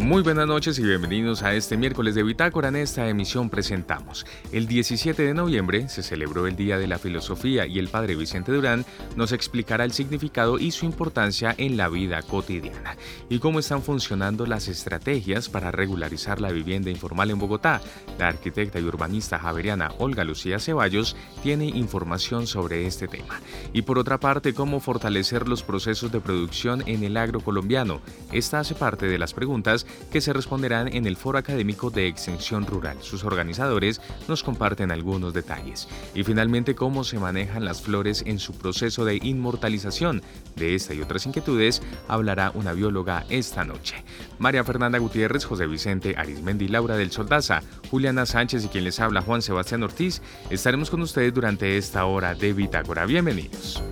Muy buenas noches y bienvenidos a este miércoles de Bitácora. En esta emisión presentamos. El 17 de noviembre se celebró el Día de la Filosofía y el padre Vicente Durán nos explicará el significado y su importancia en la vida cotidiana y cómo están funcionando las estrategias para regularizar la vivienda informal en Bogotá. La arquitecta y urbanista javeriana Olga Lucía Ceballos tiene información sobre este tema. Y por otra parte, cómo fortalecer los procesos de producción en el agro colombiano. Esta hace parte de las preguntas que se responderán en el Foro Académico de Extensión Rural. Sus organizadores nos comparten algunos detalles. Y finalmente, cómo se manejan las flores en su proceso de inmortalización. De esta y otras inquietudes hablará una bióloga esta noche. María Fernanda Gutiérrez, José Vicente Arismendi, Laura del Soldaza, Juliana Sánchez y quien les habla Juan Sebastián Ortiz, estaremos con ustedes durante esta hora de Bitácora. Bienvenidos.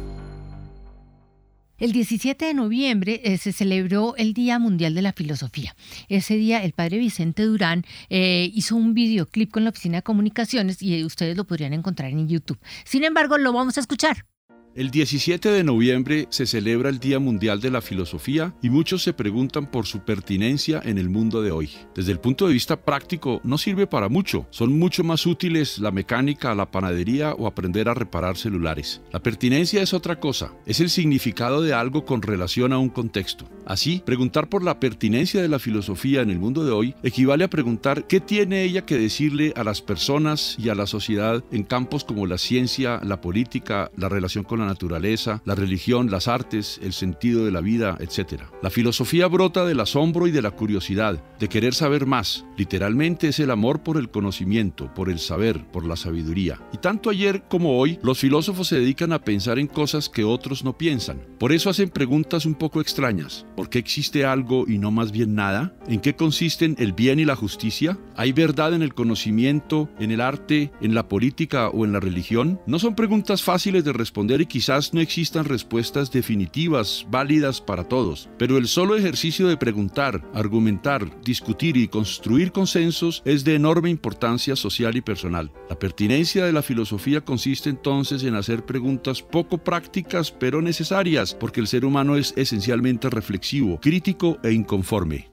El 17 de noviembre eh, se celebró el Día Mundial de la Filosofía. Ese día el padre Vicente Durán eh, hizo un videoclip con la Oficina de Comunicaciones y ustedes lo podrían encontrar en YouTube. Sin embargo, lo vamos a escuchar. El 17 de noviembre se celebra el Día Mundial de la Filosofía y muchos se preguntan por su pertinencia en el mundo de hoy. Desde el punto de vista práctico no sirve para mucho, son mucho más útiles la mecánica, la panadería o aprender a reparar celulares. La pertinencia es otra cosa, es el significado de algo con relación a un contexto. Así, preguntar por la pertinencia de la filosofía en el mundo de hoy equivale a preguntar qué tiene ella que decirle a las personas y a la sociedad en campos como la ciencia, la política, la relación con la naturaleza, la religión, las artes, el sentido de la vida, etc. La filosofía brota del asombro y de la curiosidad, de querer saber más. Literalmente es el amor por el conocimiento, por el saber, por la sabiduría. Y tanto ayer como hoy, los filósofos se dedican a pensar en cosas que otros no piensan. Por eso hacen preguntas un poco extrañas. ¿Por qué existe algo y no más bien nada? ¿En qué consisten el bien y la justicia? ¿Hay verdad en el conocimiento, en el arte, en la política o en la religión? No son preguntas fáciles de responder y quizás no existan respuestas definitivas, válidas para todos, pero el solo ejercicio de preguntar, argumentar, discutir y construir consensos es de enorme importancia social y personal. La pertinencia de la filosofía consiste entonces en hacer preguntas poco prácticas pero necesarias, porque el ser humano es esencialmente reflexivo, crítico e inconforme.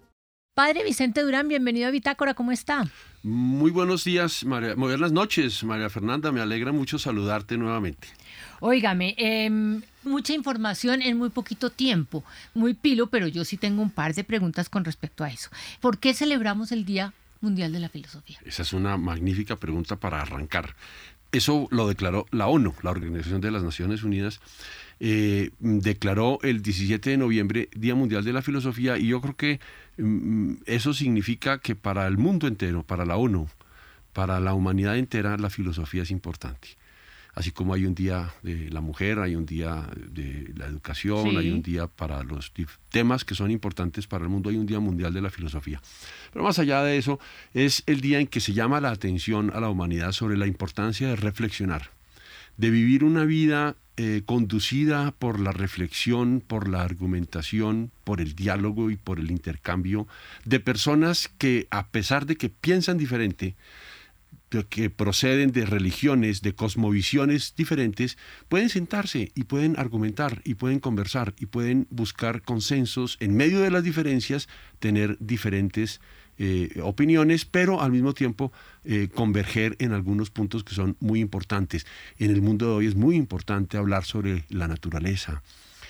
Padre Vicente Durán, bienvenido a Bitácora, ¿cómo está? Muy buenos días, María, muy buenas noches, María Fernanda, me alegra mucho saludarte nuevamente. Óigame, em, mucha información en muy poquito tiempo, muy pilo, pero yo sí tengo un par de preguntas con respecto a eso. ¿Por qué celebramos el Día Mundial de la Filosofía? Esa es una magnífica pregunta para arrancar. Eso lo declaró la ONU, la Organización de las Naciones Unidas, eh, declaró el 17 de noviembre Día Mundial de la Filosofía y yo creo que mm, eso significa que para el mundo entero, para la ONU, para la humanidad entera, la filosofía es importante así como hay un día de la mujer, hay un día de la educación, hay un día para los temas que son importantes para el mundo, hay un día mundial de la filosofía. Pero más allá de eso, es el día en que se llama la atención a la humanidad sobre la importancia de reflexionar, de vivir una vida eh, conducida por la reflexión, por la argumentación, por el diálogo y por el intercambio de personas que a pesar de que piensan diferente, que proceden de religiones, de cosmovisiones diferentes, pueden sentarse y pueden argumentar y pueden conversar y pueden buscar consensos en medio de las diferencias, tener diferentes eh, opiniones, pero al mismo tiempo eh, converger en algunos puntos que son muy importantes. En el mundo de hoy es muy importante hablar sobre la naturaleza,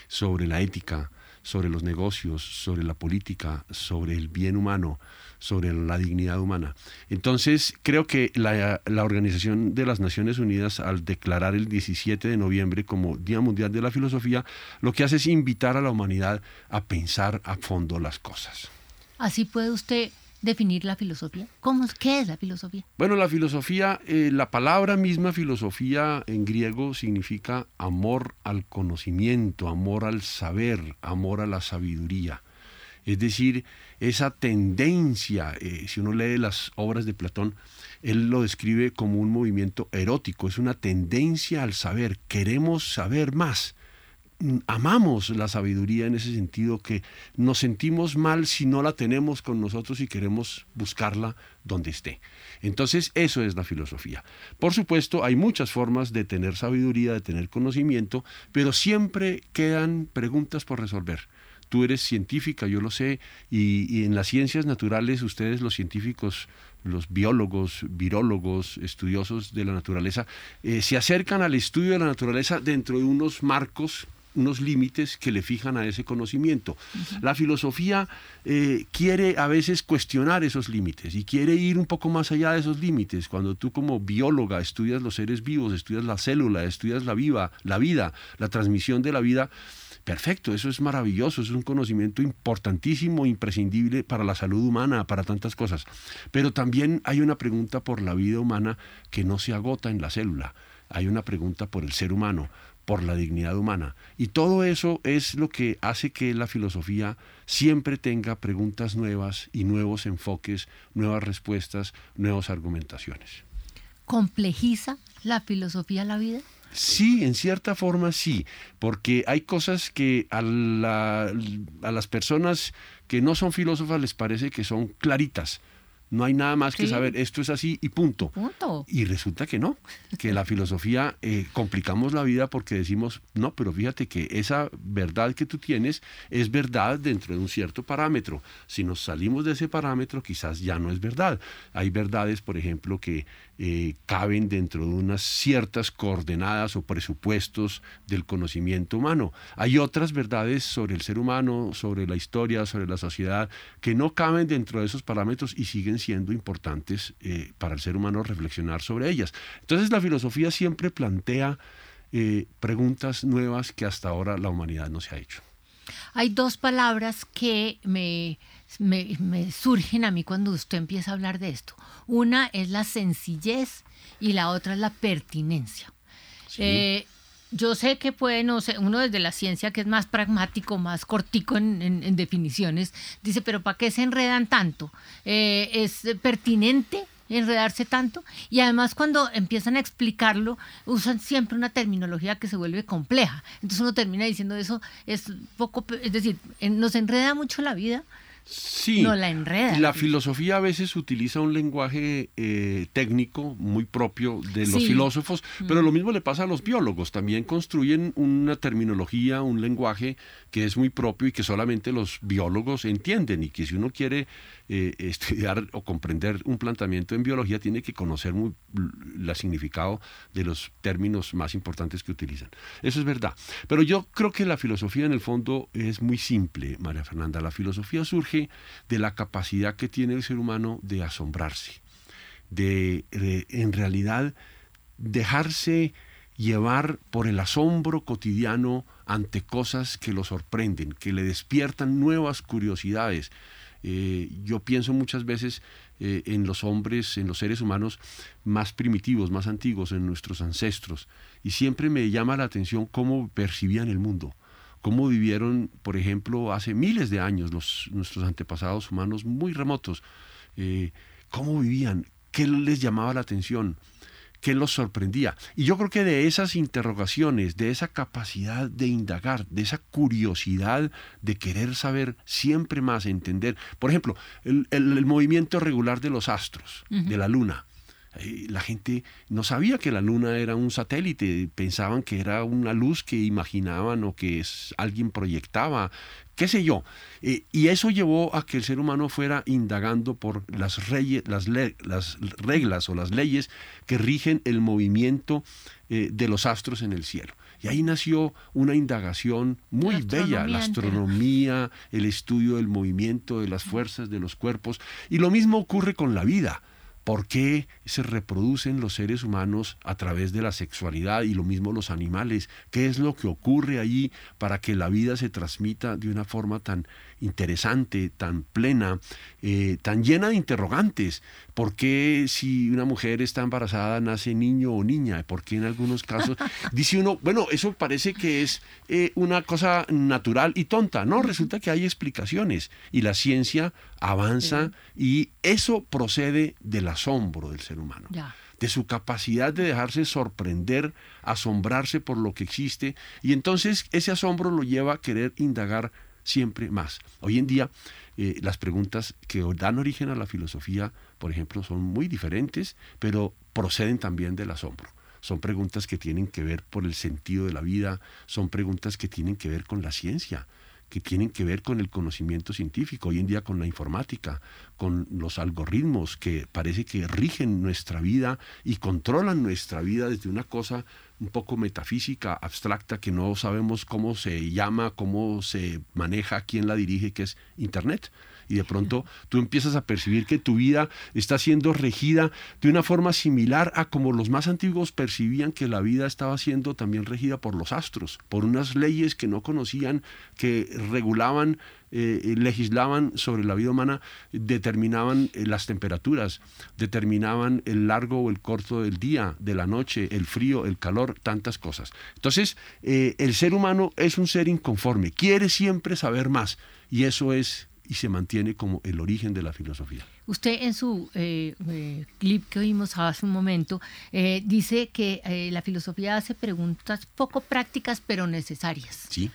sobre la ética, sobre los negocios, sobre la política, sobre el bien humano, sobre la dignidad humana. Entonces, creo que la, Organización de las Naciones Unidas, al declarar el 17 de noviembre como Día Mundial de la Filosofía, lo que hace es invitar a la humanidad a pensar a fondo las cosas. Así puede usted definir la filosofía? ¿Cómo, ¿Qué es la filosofía? Bueno, la filosofía, eh, la palabra misma filosofía en griego significa amor al conocimiento, amor al saber, amor a la sabiduría. Es decir, esa tendencia, eh, si uno lee las obras de Platón, él lo describe como un movimiento erótico, es una tendencia al saber, queremos saber más, amamos la sabiduría en ese sentido, que nos sentimos mal si no la tenemos con nosotros y queremos buscarla donde esté. Entonces, eso es la filosofía. Por supuesto, hay muchas formas de tener sabiduría, de tener conocimiento, pero siempre quedan preguntas por resolver. Tú eres científica, yo lo sé, y, en las ciencias naturales ustedes los científicos los biólogos, virólogos, estudiosos de la naturaleza, eh, se acercan al estudio de la naturaleza dentro de unos marcos unos límites que le fijan a ese conocimiento. La filosofía eh, quiere a veces cuestionar esos límites y quiere ir un poco más allá de esos límites. Cuando tú como bióloga estudias los seres vivos, estudias la célula, estudias la, viva, la vida, la transmisión de la vida, Perfecto, eso es maravilloso, es un conocimiento importantísimo, imprescindible para la salud humana, para tantas cosas. Pero también hay una pregunta por la vida humana que no se agota en la célula. Hay una pregunta por el ser humano, por la dignidad humana. Y todo eso es lo que hace que la filosofía siempre tenga preguntas nuevas y nuevos enfoques, nuevas respuestas, nuevas argumentaciones. ¿Complejiza la filosofía la vida? Sí, en cierta forma sí, porque hay cosas que a, a las personas que no son filósofas les parece que son claritas. No hay nada más que saber, esto es así y punto. Y resulta que no, que la filosofía eh, complicamos la vida porque decimos, no, pero fíjate que esa verdad que tú tienes es verdad dentro de un cierto parámetro. Si nos salimos de ese parámetro, quizás ya no es verdad. Hay verdades, por ejemplo, que eh, caben dentro de unas ciertas coordenadas o presupuestos del conocimiento humano. Hay otras verdades sobre el ser humano, sobre la historia, sobre la sociedad, que no caben dentro de esos parámetros y siguen siendo importantes eh, para el ser humano reflexionar sobre ellas. Entonces la filosofía siempre plantea eh, preguntas nuevas que hasta ahora la humanidad no se ha hecho. Hay dos palabras que me, me, surgen a mí cuando usted empieza a hablar de esto. Una es la sencillez y la otra es la pertinencia. Eh, yo sé que puede, no sé, uno desde la ciencia que es más pragmático, más cortico en, definiciones, dice, pero ¿para qué se enredan tanto? Eh, ¿Es pertinente enredarse tanto? Y además cuando empiezan a explicarlo, usan siempre una terminología que se vuelve compleja. Entonces uno termina diciendo eso, es poco, es decir, nos enreda mucho la vida Sí, no la enreda. La filosofía a veces utiliza un lenguaje eh, técnico muy propio de los filósofos, mm. pero lo mismo le pasa a los biólogos. También construyen una terminología, un lenguaje que es muy propio y que solamente los biólogos entienden y que si uno quiere eh, estudiar o comprender un planteamiento en biología tiene que conocer muy, el significado de los términos más importantes que utilizan. Eso es verdad. Pero yo creo que la filosofía en el fondo es muy simple, María Fernanda. La filosofía surge de la capacidad que tiene el ser humano de asombrarse, de, en realidad dejarse llevar por el asombro cotidiano ante cosas que lo sorprenden, que le despiertan nuevas curiosidades. Eh, yo pienso muchas veces eh, en los hombres, en los seres humanos más primitivos, más antiguos, en nuestros ancestros, y siempre me llama la atención cómo percibían el mundo cómo vivieron, por ejemplo, hace miles de años los, nuestros antepasados humanos muy remotos, eh, cómo vivían, qué les llamaba la atención, qué los sorprendía. Y yo creo que de esas interrogaciones, de esa capacidad de indagar, de esa curiosidad de querer saber siempre más, entender, por ejemplo, el, movimiento regular de los astros, de la luna eh, la gente no sabía que la luna era un satélite, pensaban que era una luz que imaginaban o que alguien proyectaba, qué sé yo. Eh, y eso llevó a que el ser humano fuera indagando por las, las, las reglas o las leyes que rigen el movimiento eh, de los astros en el cielo. Y ahí nació una indagación muy bella, la astronomía, el estudio del movimiento, de las fuerzas, de los cuerpos. Y lo mismo ocurre con la vida por qué se reproducen los seres humanos a través de la sexualidad y lo mismo los animales, qué es lo que ocurre allí para que la vida se transmita de una forma tan interesante, tan plena, eh, tan llena de interrogantes. ¿Por qué si una mujer está embarazada nace niño o niña? ¿Por qué en algunos casos dice uno, bueno, eso parece que es eh, una cosa natural y tonta? No, resulta que hay explicaciones y la ciencia avanza y eso procede del asombro del ser humano. de su capacidad de dejarse sorprender, asombrarse por lo que existe, y entonces ese asombro lo lleva a querer indagar siempre más. Hoy en día eh, las preguntas que dan origen a la filosofía, por ejemplo, son muy diferentes, pero proceden también del asombro. Son preguntas que tienen que ver por el sentido de la vida, son preguntas que tienen que ver con la ciencia, que tienen que ver con el conocimiento científico, hoy en día con la informática, con los algoritmos que parece que rigen nuestra vida y controlan nuestra vida desde una cosa un poco metafísica, abstracta, que no sabemos cómo se llama, cómo se maneja, quién la dirige, que es Internet y de pronto tú empiezas a percibir que tu vida está siendo regida de una forma similar a como los más antiguos percibían que la vida estaba siendo también regida por los astros, por unas leyes que no conocían, que regulaban eh, legislaban sobre la vida humana, determinaban eh, las temperaturas, determinaban el largo o el corto del día, de la noche, el frío, el calor, tantas cosas. Entonces, eh, el ser humano es un ser inconforme, quiere siempre saber más y eso es y se mantiene como el origen de la filosofía. Usted en su eh, eh, clip que oímos hace un momento eh, dice que la filosofía hace preguntas poco prácticas pero necesarias. Sí.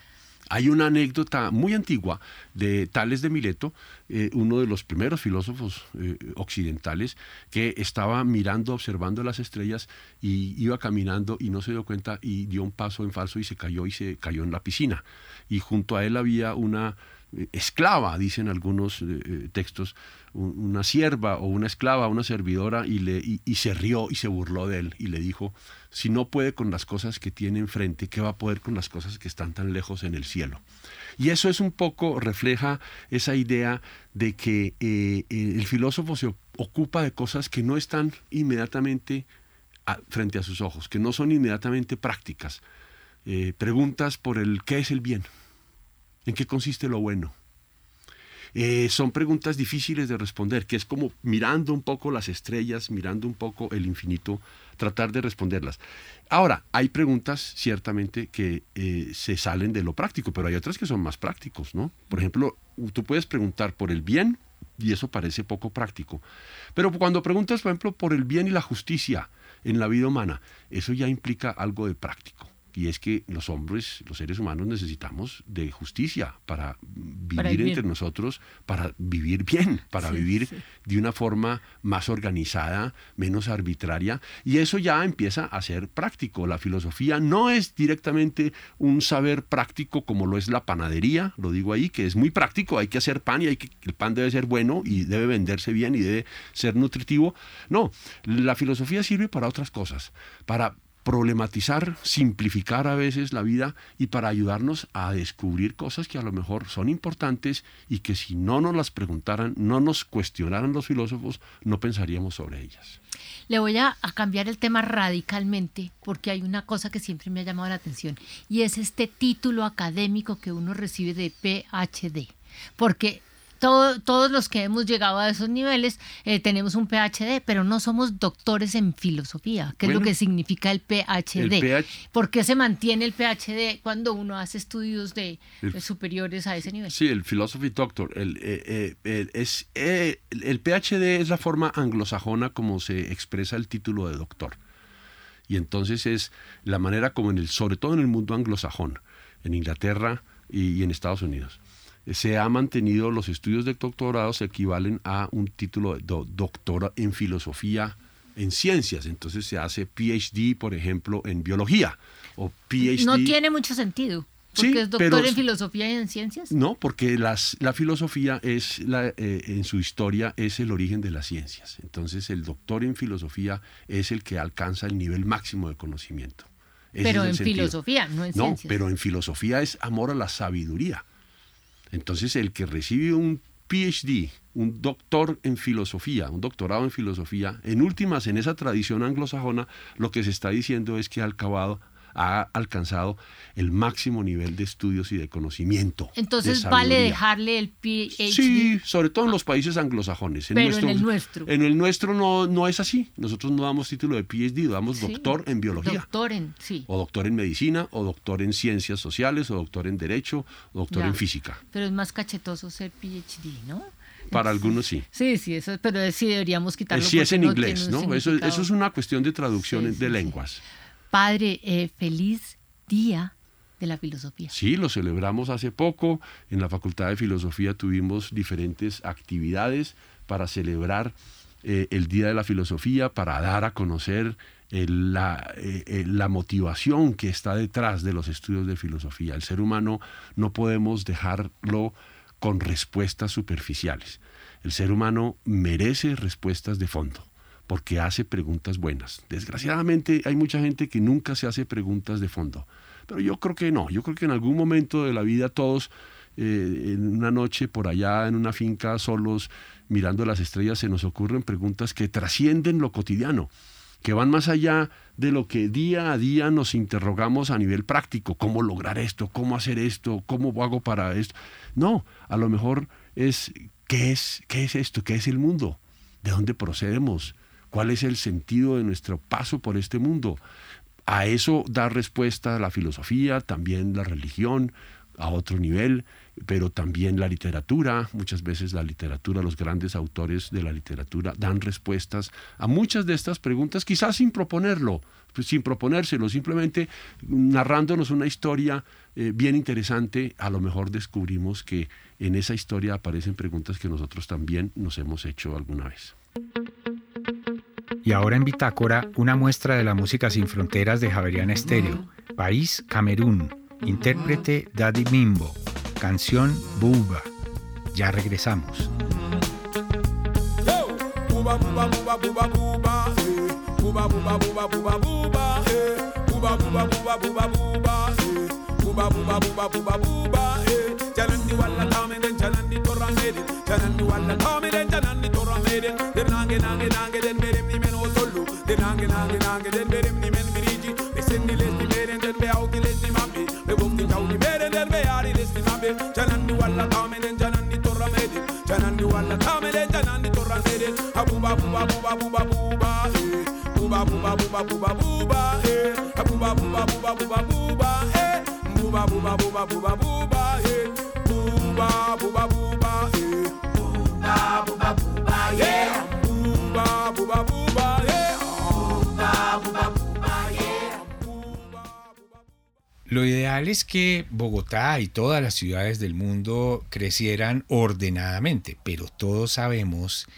Hay una anécdota muy antigua de Tales de Mileto, uno de los primeros filósofos occidentales, que estaba mirando, observando las estrellas y iba caminando y no se dio cuenta y dio un paso en falso y se cayó y se cayó en la piscina. Y junto a él había una esclava, dicen algunos eh, eh, textos, una sierva o una esclava, una servidora, y, le, y, se rió y se burló de él y le dijo, si no puede con las cosas que tiene enfrente, ¿qué va a poder con las cosas que están tan lejos en el cielo? Y eso es un poco, refleja esa idea de que eh, el filósofo se ocupa de cosas que no están inmediatamente frente a sus ojos, que no son inmediatamente prácticas. preguntas por el qué es el bien, ¿En qué consiste lo bueno? Eh, son preguntas difíciles de responder, que es como mirando un poco las estrellas, mirando un poco el infinito, tratar de responderlas. Ahora, hay preguntas ciertamente que eh, se salen de lo práctico, pero hay otras que son más prácticos, ¿no? Por ejemplo, tú puedes preguntar por el bien y eso parece poco práctico. Pero cuando preguntas, por ejemplo, por el bien y la justicia en la vida humana, eso ya implica algo de práctico y es que los hombres, los seres humanos necesitamos de justicia para vivir entre nosotros, para vivir bien, para vivir de una forma más organizada, menos arbitraria, y eso ya empieza a ser práctico. La filosofía no es directamente un saber práctico como lo es la panadería, lo digo ahí, que es muy práctico, hay que hacer pan y hay que, el pan debe ser bueno y debe venderse bien y debe ser nutritivo. No, la filosofía sirve para otras cosas, para problematizar, simplificar a veces la vida y para ayudarnos a descubrir cosas que a lo mejor son importantes y que si no nos las preguntaran, no nos cuestionaran los filósofos, no pensaríamos sobre ellas. Le voy a, cambiar el tema radicalmente porque hay una cosa que siempre me ha llamado la atención y es este título académico que uno recibe de PhD. Porque todos los que hemos llegado a esos niveles eh, tenemos un PhD, pero no somos doctores en filosofía, que es lo que significa el PhD. ¿Por qué se mantiene el PhD cuando uno hace estudios de, superiores a ese nivel? Sí, el Philosophy Doctor. El, eh, eh, es, el PhD es la forma anglosajona como se expresa el título de doctor. Y entonces es la manera como en el, sobre todo en el mundo anglosajón, en Inglaterra y en Estados Unidos se ha mantenido, los estudios de doctorado se equivalen a un título de doctor en filosofía en ciencias. Entonces se hace PhD, por ejemplo, en biología. O PhD. No tiene mucho sentido. Porque es doctor en filosofía y en ciencias. No, porque las, la filosofía es la, eh, en su historia es el origen de las ciencias. Entonces el doctor en filosofía es el que alcanza el nivel máximo de conocimiento. pero en filosofía, no en ciencias. No, pero en filosofía es amor a la sabiduría. Entonces, el que recibe un PhD, un doctor en filosofía, un doctorado en filosofía, en últimas, en esa tradición anglosajona, lo que se está diciendo es que ha acabado ha alcanzado el máximo nivel de estudios y de conocimiento. Entonces vale dejarle el PhD. Sí, sobre todo en los países anglosajones. En Pero en el nuestro. En el nuestro no, no es así. Nosotros no damos título de PhD, damos doctor en biología. Doctor en, sí. O doctor en medicina, o doctor en ciencias sociales, o doctor en derecho, o doctor en física. Pero es más cachetoso ser PhD, ¿no? para algunos sí. Sí, sí, eso, pero sí deberíamos quitarlo. Sí, es en inglés, ¿no? Eso, eso, es una cuestión de traducción de lenguas. Padre, eh, feliz día de la filosofía. Sí, lo celebramos hace poco. En la Facultad de Filosofía tuvimos diferentes actividades para celebrar eh, el Día de la Filosofía, para dar a conocer eh, la, motivación que está detrás de los estudios de filosofía. El ser humano no podemos dejarlo con respuestas superficiales. El ser humano merece respuestas de fondo porque hace preguntas buenas. Desgraciadamente hay mucha gente que nunca se hace preguntas de fondo. Pero yo creo que no, yo creo que en algún momento de la vida todos, eh, en una noche por allá, en una finca, solos, mirando las estrellas, se nos ocurren preguntas que trascienden lo cotidiano, que van más allá de lo que día a día nos interrogamos a nivel práctico, cómo lograr esto, cómo hacer esto, cómo hago para esto. No, a lo mejor es qué es, qué es esto, qué es el mundo, de dónde procedemos, cuál es el sentido de nuestro paso por este mundo. A eso da respuesta la filosofía, también la religión, a otro nivel, pero también la literatura. Muchas veces la literatura, los grandes autores de la literatura dan respuestas a muchas de estas preguntas, quizás sin proponerlo, pues, sin proponérselo, simplemente narrándonos una historia eh, bien interesante, a lo mejor descubrimos que en esa historia aparecen preguntas que nosotros también nos hemos hecho alguna vez. Y ahora en Bitácora, una muestra de la música sin fronteras de Javeriana Estéreo. País Camerún. Intérprete Daddy Mimbo. Canción Buba. Ya regresamos. Den nange nange nange den berem ni men miriji Be sendi les ni beren den be auki les ni mambi Be wokti tawni beren den be yari les ni mambi Janandi walla tame den janandi torra medi Janandi walla tame den janandi torra medi Abuba buba buba buba buba eh Buba buba buba buba buba eh Abuba buba buba buba buba eh Buba buba buba buba buba eh buba buba Lo ideal es que Bogotá y todas las ciudades del mundo crecieran ordenadamente, pero todos sabemos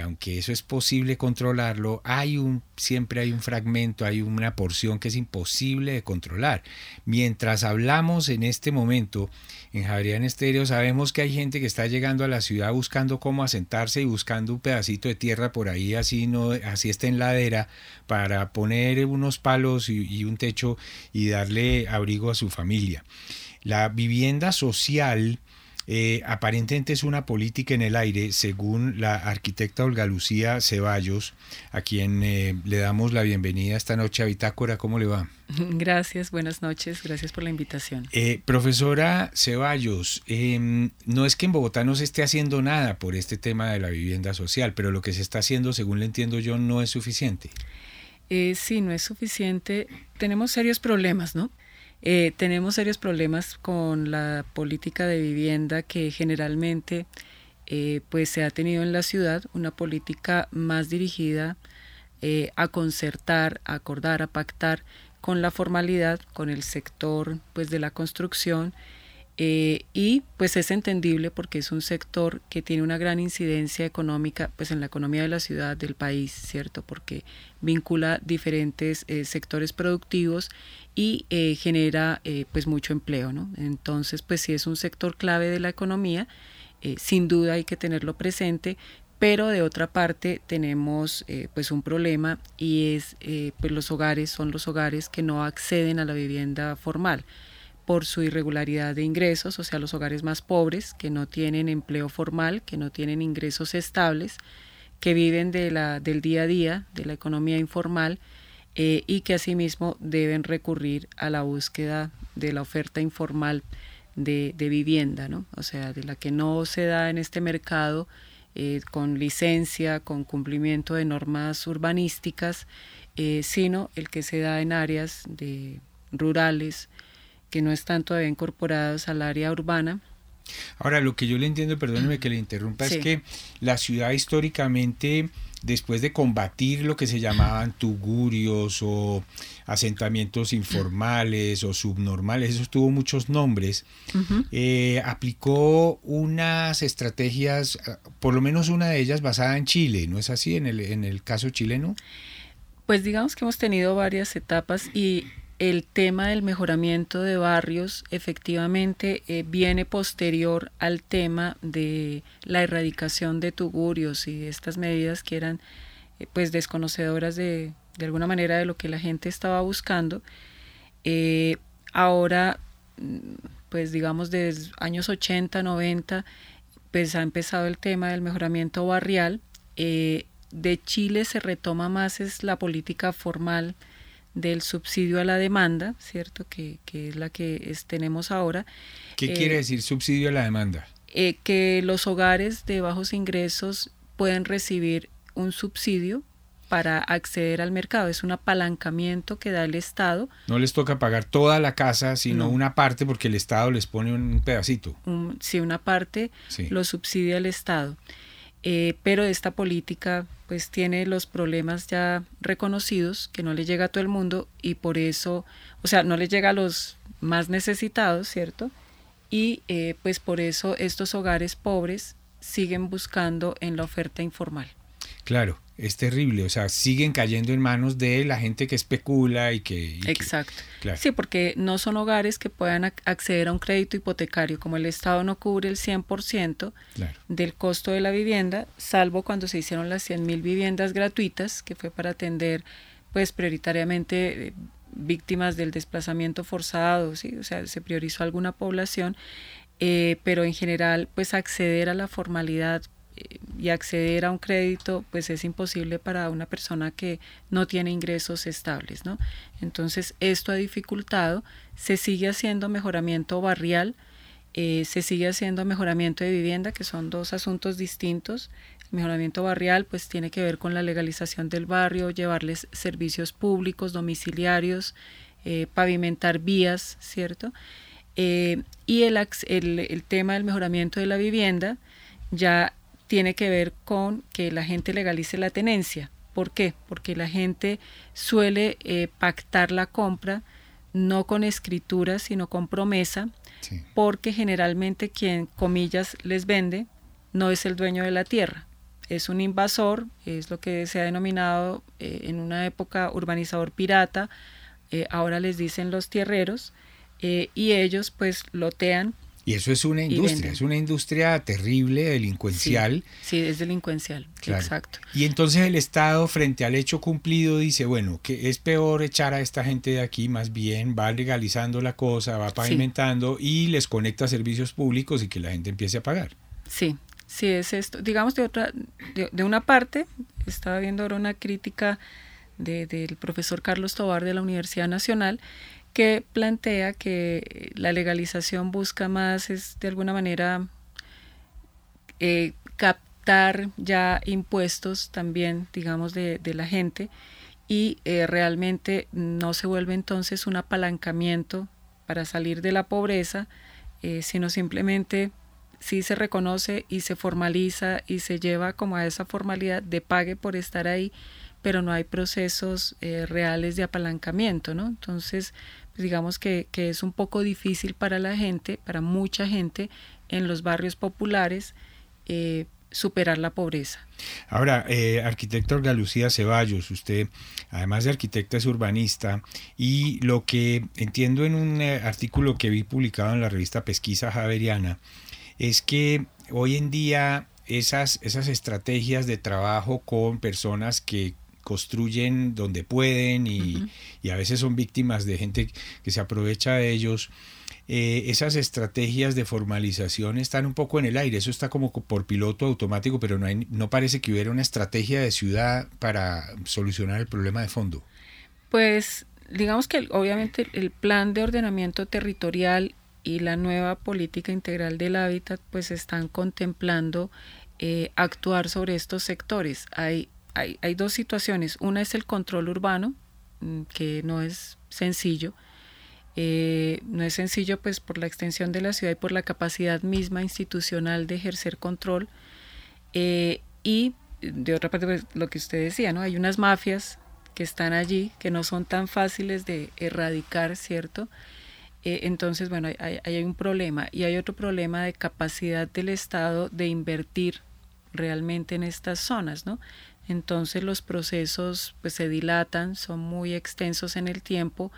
aunque eso es posible controlarlo, hay un siempre hay un fragmento, hay una porción que es imposible de controlar. Mientras hablamos en este momento en Javerian Estéreo, sabemos que hay gente que está llegando a la ciudad buscando cómo asentarse y buscando un pedacito de tierra por ahí, así no, así está en ladera, para poner unos palos y un techo y darle abrigo a su familia. La vivienda social eh, aparentemente es una política en el aire, según la arquitecta Olga Lucía Ceballos, a quien eh, le damos la bienvenida esta noche a Bitácora. ¿Cómo le va? Gracias, buenas noches, gracias por la invitación. Eh, profesora Ceballos, em, no es que en Bogotá no se esté haciendo nada por este tema de la vivienda social, pero lo que se está haciendo, según le entiendo yo, no es suficiente. sí, no es suficiente. Tenemos serios problemas, ¿no? Eh, tenemos serios problemas con la política de vivienda que generalmente eh, pues se ha tenido en la ciudad, una política más dirigida eh, a concertar, a acordar, a pactar con la formalidad, con el sector pues de la construcción y pues es entendible porque es un sector que tiene una gran incidencia económica pues en la economía de la ciudad, del país, ¿cierto? Porque vincula diferentes sectores productivos y eh, genera eh, pues mucho empleo, ¿no? Entonces, pues sí es un sector clave de la economía, eh, sin duda hay que tenerlo presente, pero de otra parte tenemos pues un problema y es pues los hogares son los hogares que no acceden a la vivienda formal por su irregularidad de ingresos, o sea, los hogares más pobres que no tienen empleo formal, que no tienen ingresos estables, que viven de la, del día a día, de la economía informal, eh, y que asimismo deben recurrir a la búsqueda de la oferta informal de, vivienda, ¿no? o sea, de la que no se da en este mercado eh, con licencia, con cumplimiento de normas urbanísticas, eh, sino el que se da en áreas de, rurales que no están todavía incorporadas al área urbana Ahora, lo que yo le entiendo, perdóneme que le interrumpa, es que la ciudad históricamente, después de combatir lo que se llamaban tugurios o asentamientos informales o subnormales, eso tuvo muchos nombres, eh, aplicó unas estrategias, eh, por lo menos una de ellas basada en Chile, ¿no es así en el, en el caso chileno? Pues digamos que hemos tenido varias etapas y el tema del mejoramiento de barrios efectivamente eh, viene posterior al tema de la erradicación de tugurios y estas medidas que eran eh, pues desconocedoras de, de, alguna manera de lo que la gente estaba buscando. Eh, ahora, mm, pues digamos desde años 80, 90, pues ha empezado el tema del mejoramiento barrial. de Chile se retoma más es la política formal del subsidio a la demanda, ¿cierto? Que, es la que tenemos ahora. ¿Qué quiere eh, decir subsidio a la demanda? Eh, que los hogares de bajos ingresos pueden recibir un subsidio para acceder al mercado. Es un apalancamiento que da el Estado. No les toca pagar toda la casa, sino una parte porque el Estado les pone un pedacito. sí, una parte lo subsidia el Estado. Eh, pero esta política pues tiene los problemas ya reconocidos que no le llega a todo el mundo y por eso, o sea, no le llega a los más necesitados, ¿cierto? Y eh, pues por eso estos hogares pobres siguen buscando en la oferta informal. Claro, es terrible, o sea, siguen cayendo en manos de la gente que especula y que... Exacto. Sí, porque no son hogares que puedan acceder a un crédito hipotecario, como el Estado no cubre el 100% del costo de la vivienda, salvo cuando se hicieron las 100.000 viviendas gratuitas, que fue para atender pues prioritariamente eh, víctimas del desplazamiento forzado, ¿sí? o sea, se priorizó alguna población, eh, pero en general pues acceder a la formalidad y acceder a un crédito pues es imposible para una persona que no tiene ingresos estables, ¿no? Entonces esto ha dificultado, se sigue haciendo mejoramiento barrial, eh, se sigue haciendo mejoramiento de vivienda, que son dos asuntos distintos. El mejoramiento barrial pues tiene que ver con la legalización del barrio, llevarles servicios públicos, domiciliarios, eh, pavimentar vías, ¿cierto? Eh, y el, el, el tema del mejoramiento de la vivienda ya tiene que ver con que la gente legalice la tenencia. ¿Por qué? Porque la gente suele eh, pactar la compra no con escritura, sino con promesa, porque generalmente quien, comillas, les vende no es el dueño de la tierra, es un invasor, es lo que se ha denominado eh, en una época urbanizador pirata, eh, ahora les dicen los tierreros, y ellos pues lotean y eso es una industria, es una industria terrible, delincuencial. Sí, es delincuencial, exacto. Y entonces el Estado, frente al hecho cumplido, dice, bueno, que es peor echar a esta gente de aquí, más bien va legalizando la cosa, va pavimentando y les conecta servicios públicos y que la gente empiece a pagar. Sí, sí es esto. Digamos de otra, de, una parte, estaba viendo ahora una crítica del profesor Carlos Tobar de la Universidad Nacional, que plantea que la legalización busca más, es de alguna manera eh, captar ya impuestos también, digamos, de, la gente y eh, realmente no se vuelve entonces un apalancamiento para salir de la pobreza, eh, sino simplemente sí se reconoce y se formaliza y se lleva como a esa formalidad de pague por estar ahí, pero no hay procesos reales de apalancamiento, ¿no? Entonces, digamos que, es un poco difícil para la gente, para mucha gente en los barrios populares, eh, superar la pobreza. Ahora, eh, arquitecto Galucía Ceballos, usted además de arquitecta es urbanista y lo que entiendo en un eh, artículo que vi publicado en la revista Pesquisa Javeriana es que hoy en día esas, esas estrategias de trabajo con personas que construyen donde pueden y, a veces son víctimas de gente que se aprovecha de ellos. Eh, esas estrategias de formalización están un poco en el aire, eso está como por piloto automático, pero no, hay, no parece que hubiera una estrategia de ciudad para solucionar el problema de fondo. Pues digamos que obviamente el plan de ordenamiento territorial y la nueva política integral del hábitat pues están contemplando eh, actuar sobre estos sectores. Hay hay, dos situaciones. Una es el control urbano, mm, que no es sencillo. Eh, no es sencillo pues por la extensión de la ciudad y por la capacidad misma institucional de ejercer control. Eh, y de otra parte, pues, lo que usted decía, ¿no? Hay unas mafias que están allí, que no son tan fáciles de erradicar, ¿cierto? Eh, entonces, bueno, hay, hay, un problema. Y hay otro problema de capacidad del Estado de invertir realmente en estas zonas, ¿no? Entonces los procesos pues se dilatan, son muy extensos en el tiempo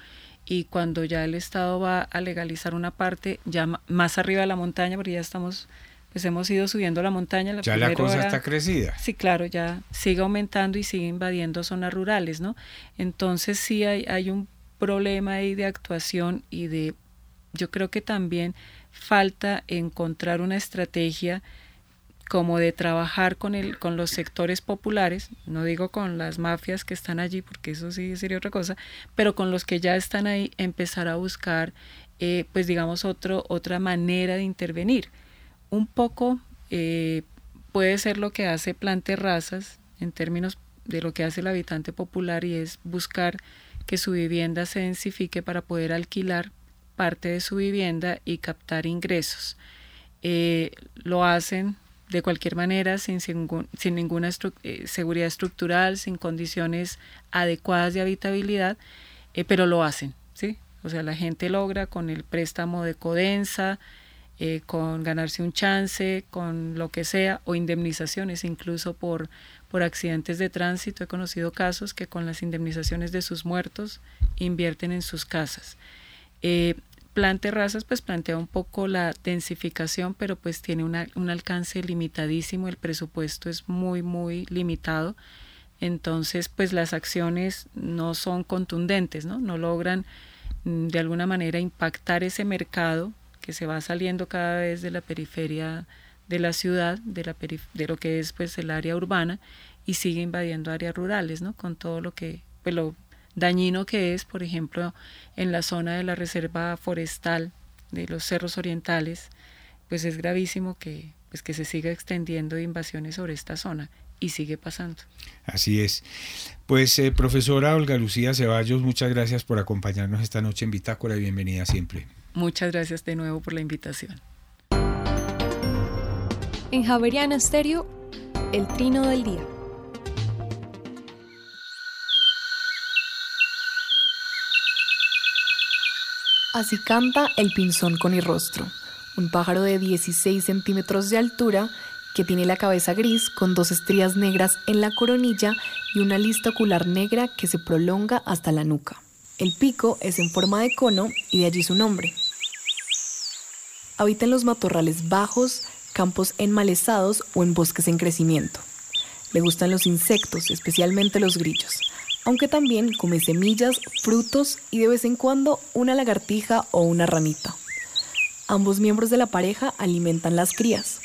y cuando ya el Estado va a legalizar una parte, ya más arriba de la montaña, porque ya estamos, pues hemos ido subiendo la montaña. La ya la cosa está crecida. Sí, claro, ya sigue aumentando y sigue invadiendo zonas rurales, ¿no? Entonces sí hay, hay un problema ahí de actuación y de, yo creo que también falta encontrar una estrategia como de trabajar con, el, con los sectores populares, no digo con las mafias que están allí, porque eso sí sería otra cosa, pero con los que ya están ahí, empezar a buscar, eh, pues digamos, otro, otra manera de intervenir. Un poco eh, puede ser lo que hace Plante Razas en términos de lo que hace el habitante popular y es buscar que su vivienda se densifique para poder alquilar parte de su vivienda y captar ingresos. Eh, lo hacen de cualquier manera, sin, sin, ninguna eh, seguridad estructural, sin condiciones adecuadas de habitabilidad, eh, pero lo hacen, ¿sí? O sea, la gente logra con el préstamo de codensa, eh, con ganarse un chance, con lo que sea, o indemnizaciones incluso por, por accidentes de tránsito. He conocido casos que con las indemnizaciones de sus muertos invierten en sus casas. Plan Terrazas pues plantea un poco la densificación, pero pues tiene un alcance limitadísimo, el presupuesto es muy, muy limitado. Entonces, pues las acciones no son contundentes, ¿no? No logran mm, de alguna manera impactar ese mercado que se va saliendo cada vez de la periferia de la ciudad, de, la de lo que es pues el área urbana y sigue invadiendo áreas rurales, ¿no? Con todo lo que pues lo dañino que es, por ejemplo, en la zona de la reserva forestal de los cerros orientales, pues es gravísimo que, pues que se siga extendiendo invasiones sobre esta zona y sigue pasando. Así es. Pues eh, profesora Olga Lucía Ceballos, muchas gracias por acompañarnos esta noche en Bitácora y bienvenida siempre. Muchas gracias de nuevo por la invitación. En Javeriana Estéreo, el trino del día. Así canta el pinzón con rostro, un pájaro de 16 centímetros de altura que tiene la cabeza gris con dos estrías negras en la coronilla y una lista ocular negra que se prolonga hasta la nuca. El pico es en forma de cono y de allí su nombre. Habita en los matorrales bajos, campos enmalezados o en bosques en crecimiento. Le gustan los insectos, especialmente los grillos aunque también come semillas, frutos y de vez en cuando una lagartija o una ranita. Ambos miembros de la pareja alimentan las crías.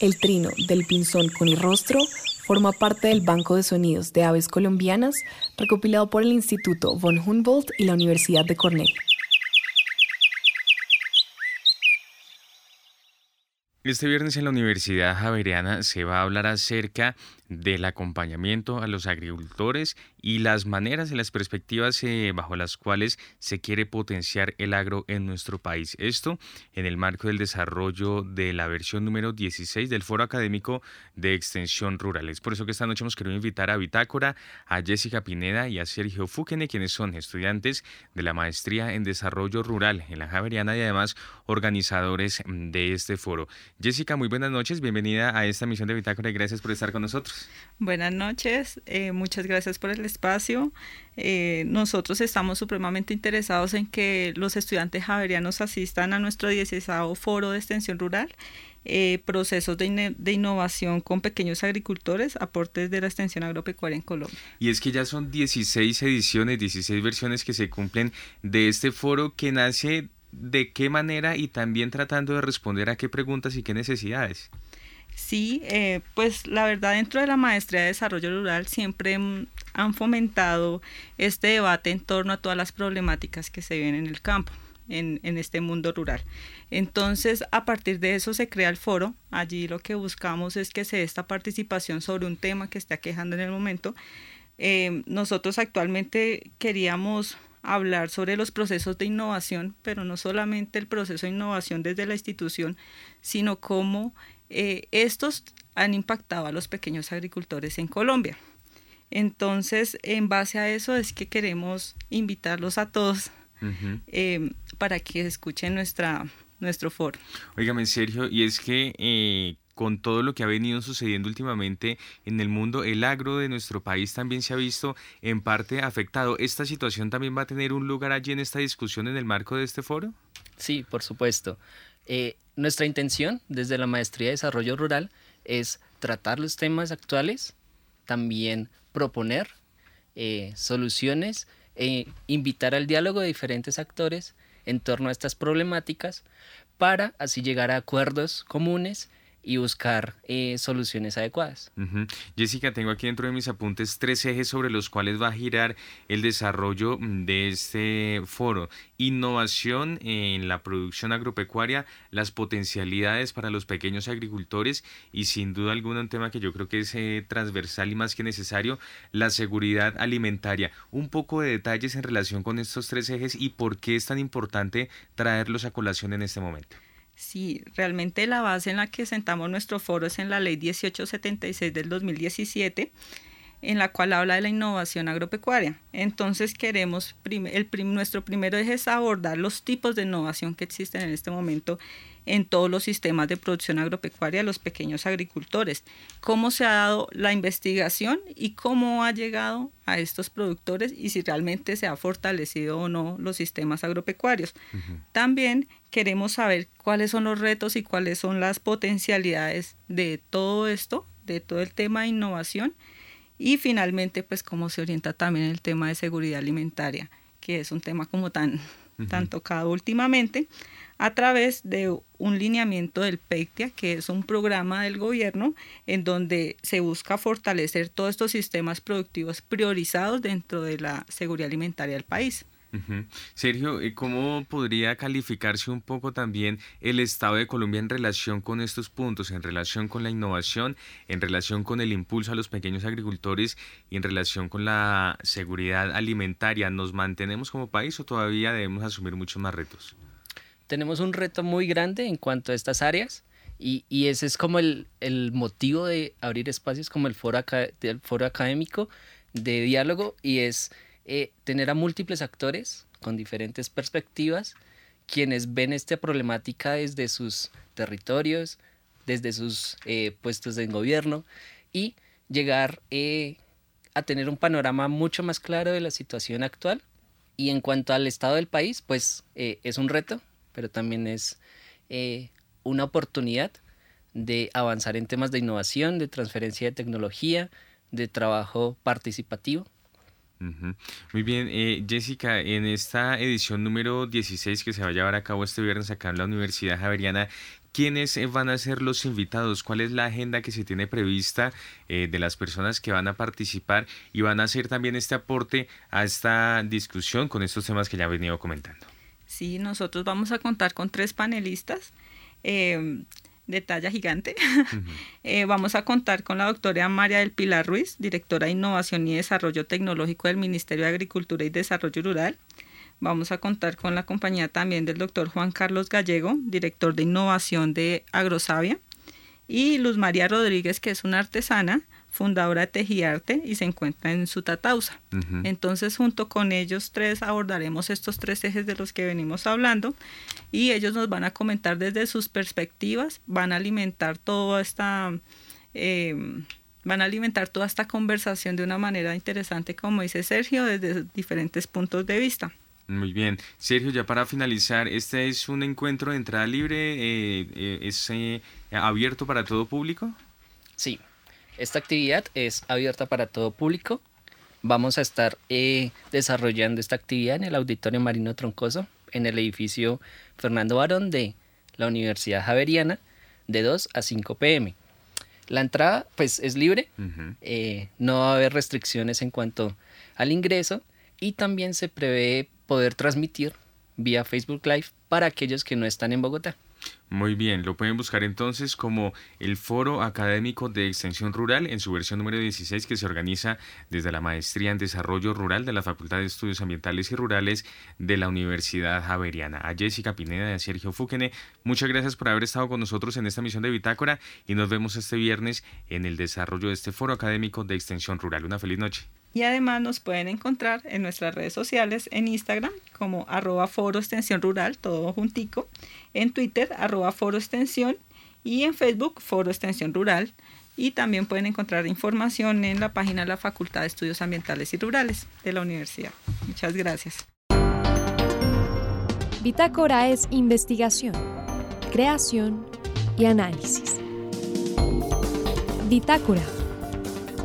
El trino del pinzón con el rostro forma parte del Banco de Sonidos de Aves Colombianas recopilado por el Instituto von Humboldt y la Universidad de Cornell. Este viernes en la Universidad Javeriana se va a hablar acerca del acompañamiento a los agricultores y las maneras y las perspectivas eh, bajo las cuales se quiere potenciar el agro en nuestro país. Esto en el marco del desarrollo de la versión número 16 del Foro Académico de Extensión Rural. Es por eso que esta noche hemos querido invitar a Bitácora, a Jessica Pineda y a Sergio Fúquene, quienes son estudiantes de la Maestría en Desarrollo Rural en la Javeriana y además organizadores de este foro. Jessica, muy buenas noches, bienvenida a esta misión de Bitácora y gracias por estar con nosotros. Buenas noches, eh, muchas gracias por el espacio. Eh, nosotros estamos supremamente interesados en que los estudiantes javerianos asistan a nuestro 16 foro de extensión rural, eh, procesos de, de, innovación con pequeños agricultores, aportes de la extensión agropecuaria en Colombia. Y es que ya son 16 ediciones, 16 versiones que se cumplen de este foro que nace de qué manera y también tratando de responder a qué preguntas y qué necesidades. Sí, eh, pues la verdad dentro de la maestría de desarrollo rural siempre mm, han fomentado este debate en torno a todas las problemáticas que se ven en el campo. En, en, este mundo rural. Entonces, a partir de eso se crea el foro. Allí lo que buscamos es que se dé esta participación sobre un tema que está quejando en el momento. Eh, nosotros actualmente queríamos hablar sobre los procesos de innovación, pero no solamente el proceso de innovación desde la institución, sino cómo eh, estos han impactado a los pequeños agricultores en Colombia. Entonces, en base a eso es que queremos invitarlos a todos eh, para que escuchen nuestra, nuestro foro. Óigame, Sergio, y es que eh, con todo lo que ha venido sucediendo últimamente en el mundo, el agro de nuestro país también se ha visto en parte afectado. ¿Esta situación también va a tener un lugar allí en esta discusión en el marco de este foro? Sí, por supuesto. Eh, nuestra intención desde la Maestría de Desarrollo Rural es tratar los temas actuales, también proponer eh, soluciones e invitar al diálogo de diferentes actores en torno a estas problemáticas para así llegar a acuerdos comunes y buscar eh, soluciones adecuadas. Jessica, tengo aquí dentro de mis apuntes tres ejes sobre los cuales va a girar el desarrollo mm, de este foro. Innovación en la producción agropecuaria, las potencialidades para los pequeños agricultores y sin duda alguna un tema que yo creo que es eh, transversal y más que necesario, la seguridad alimentaria. Un poco de detalles en relación con estos tres ejes y por qué es tan importante traerlos a colación en este momento. Sí, realmente la base en la que sentamos nuestro foro es en la ley 1876 del 2017, en la cual habla de la innovación agropecuaria. Entonces queremos, el, nuestro primero eje es abordar los tipos de innovación que existen en este momento en todos los sistemas de producción agropecuaria de los pequeños agricultores, cómo se ha dado la investigación y cómo ha llegado a estos productores y si realmente se ha fortalecido o no los sistemas agropecuarios. También queremos saber cuáles son los retos y cuáles son las potencialidades de todo esto, de todo el tema de innovación y finalmente pues cómo se orienta también el tema de seguridad alimentaria, que es un tema como tan, tan tocado últimamente a través de un lineamiento del PECTIA, que es un programa del gobierno en donde se busca fortalecer todos estos sistemas productivos priorizados dentro de la seguridad alimentaria del país. Sergio, ¿cómo podría calificarse un poco también el Estado de Colombia en relación con estos puntos, en relación con la innovación, en relación con el impulso a los pequeños agricultores y en relación con la seguridad alimentaria? ¿Nos mantenemos como país o todavía debemos asumir muchos más retos? tenemos un reto muy grande en cuanto a estas áreas y, ese es como el, motivo de abrir espacios como el foro, foro académico de diálogo y es eh, tener a múltiples actores con diferentes perspectivas quienes ven esta problemática desde sus territorios, desde sus eh, puestos en gobierno y llegar eh, a tener un panorama mucho más claro de la situación actual. Y en cuanto al estado del país, pues es un reto, pero también es eh, una oportunidad de avanzar en temas de innovación, de transferencia de tecnología, de trabajo participativo. Muy bien, eh, Jessica, en esta edición número 16 que se va a llevar a cabo este viernes acá en la Universidad Javeriana, ¿quiénes eh, van a ser los invitados? ¿Cuál es la agenda que se tiene prevista de las personas que van a participar y van a hacer también este aporte a esta discusión con estos temas que ya he venido comentando? Sí, nosotros vamos a contar con tres panelistas em, de talla gigante. Eh, vamos a contar con la doctora María del Pilar Ruiz, directora de Innovación y Desarrollo Tecnológico del Ministerio de Agricultura y Desarrollo Rural. Vamos a contar con la compañía también del doctor Juan Carlos Gallego, director de Innovación de Agrosavia. Y Luz María Rodríguez, que es una artesana fundadora de Tejiarte y se encuentra en su tatausa. Entonces, junto con ellos tres abordaremos estos tres ejes de los que venimos hablando y ellos nos van a comentar desde sus perspectivas, van a alimentar toda esta... Eh, van a alimentar toda esta conversación de una manera interesante, como dice Sergio, desde diferentes puntos de vista. Muy bien. Sergio, ya para finalizar, ¿este es un encuentro de entrada libre? Eh, eh, ¿Es abierto para todo público? Sí, esta actividad es abierta para todo público. Vamos a estar eh, desarrollando esta actividad en el Auditorio Marino Troncoso, en el edificio Fernando Barón de la Universidad Javeriana, de 2 a 5 pm. La entrada pues es libre, eh, no va a haber restricciones en cuanto al ingreso y también se prevé poder transmitir vía Facebook Live para aquellos que no están en Bogotá. Muy bien, lo pueden buscar entonces como el Foro Académico de Extensión Rural en su versión número 16 que se organiza desde la Maestría en Desarrollo Rural de la Facultad de Estudios Ambientales y Rurales de la Universidad Javeriana. A Jessica Pineda y a Sergio Fúquene, muchas gracias por haber estado con nosotros en esta misión de Bitácora y nos vemos este viernes en el desarrollo de este Foro Académico de Extensión Rural. Una feliz noche. Y además nos pueden encontrar en nuestras redes sociales, en Instagram como arroba foro extensión rural, todo juntico, en Twitter arroba foro extensión y en Facebook foro extensión rural. Y también pueden encontrar información en la página de la Facultad de Estudios Ambientales y Rurales de la universidad. Muchas gracias. Bitácora es investigación, creación y análisis. Bitácora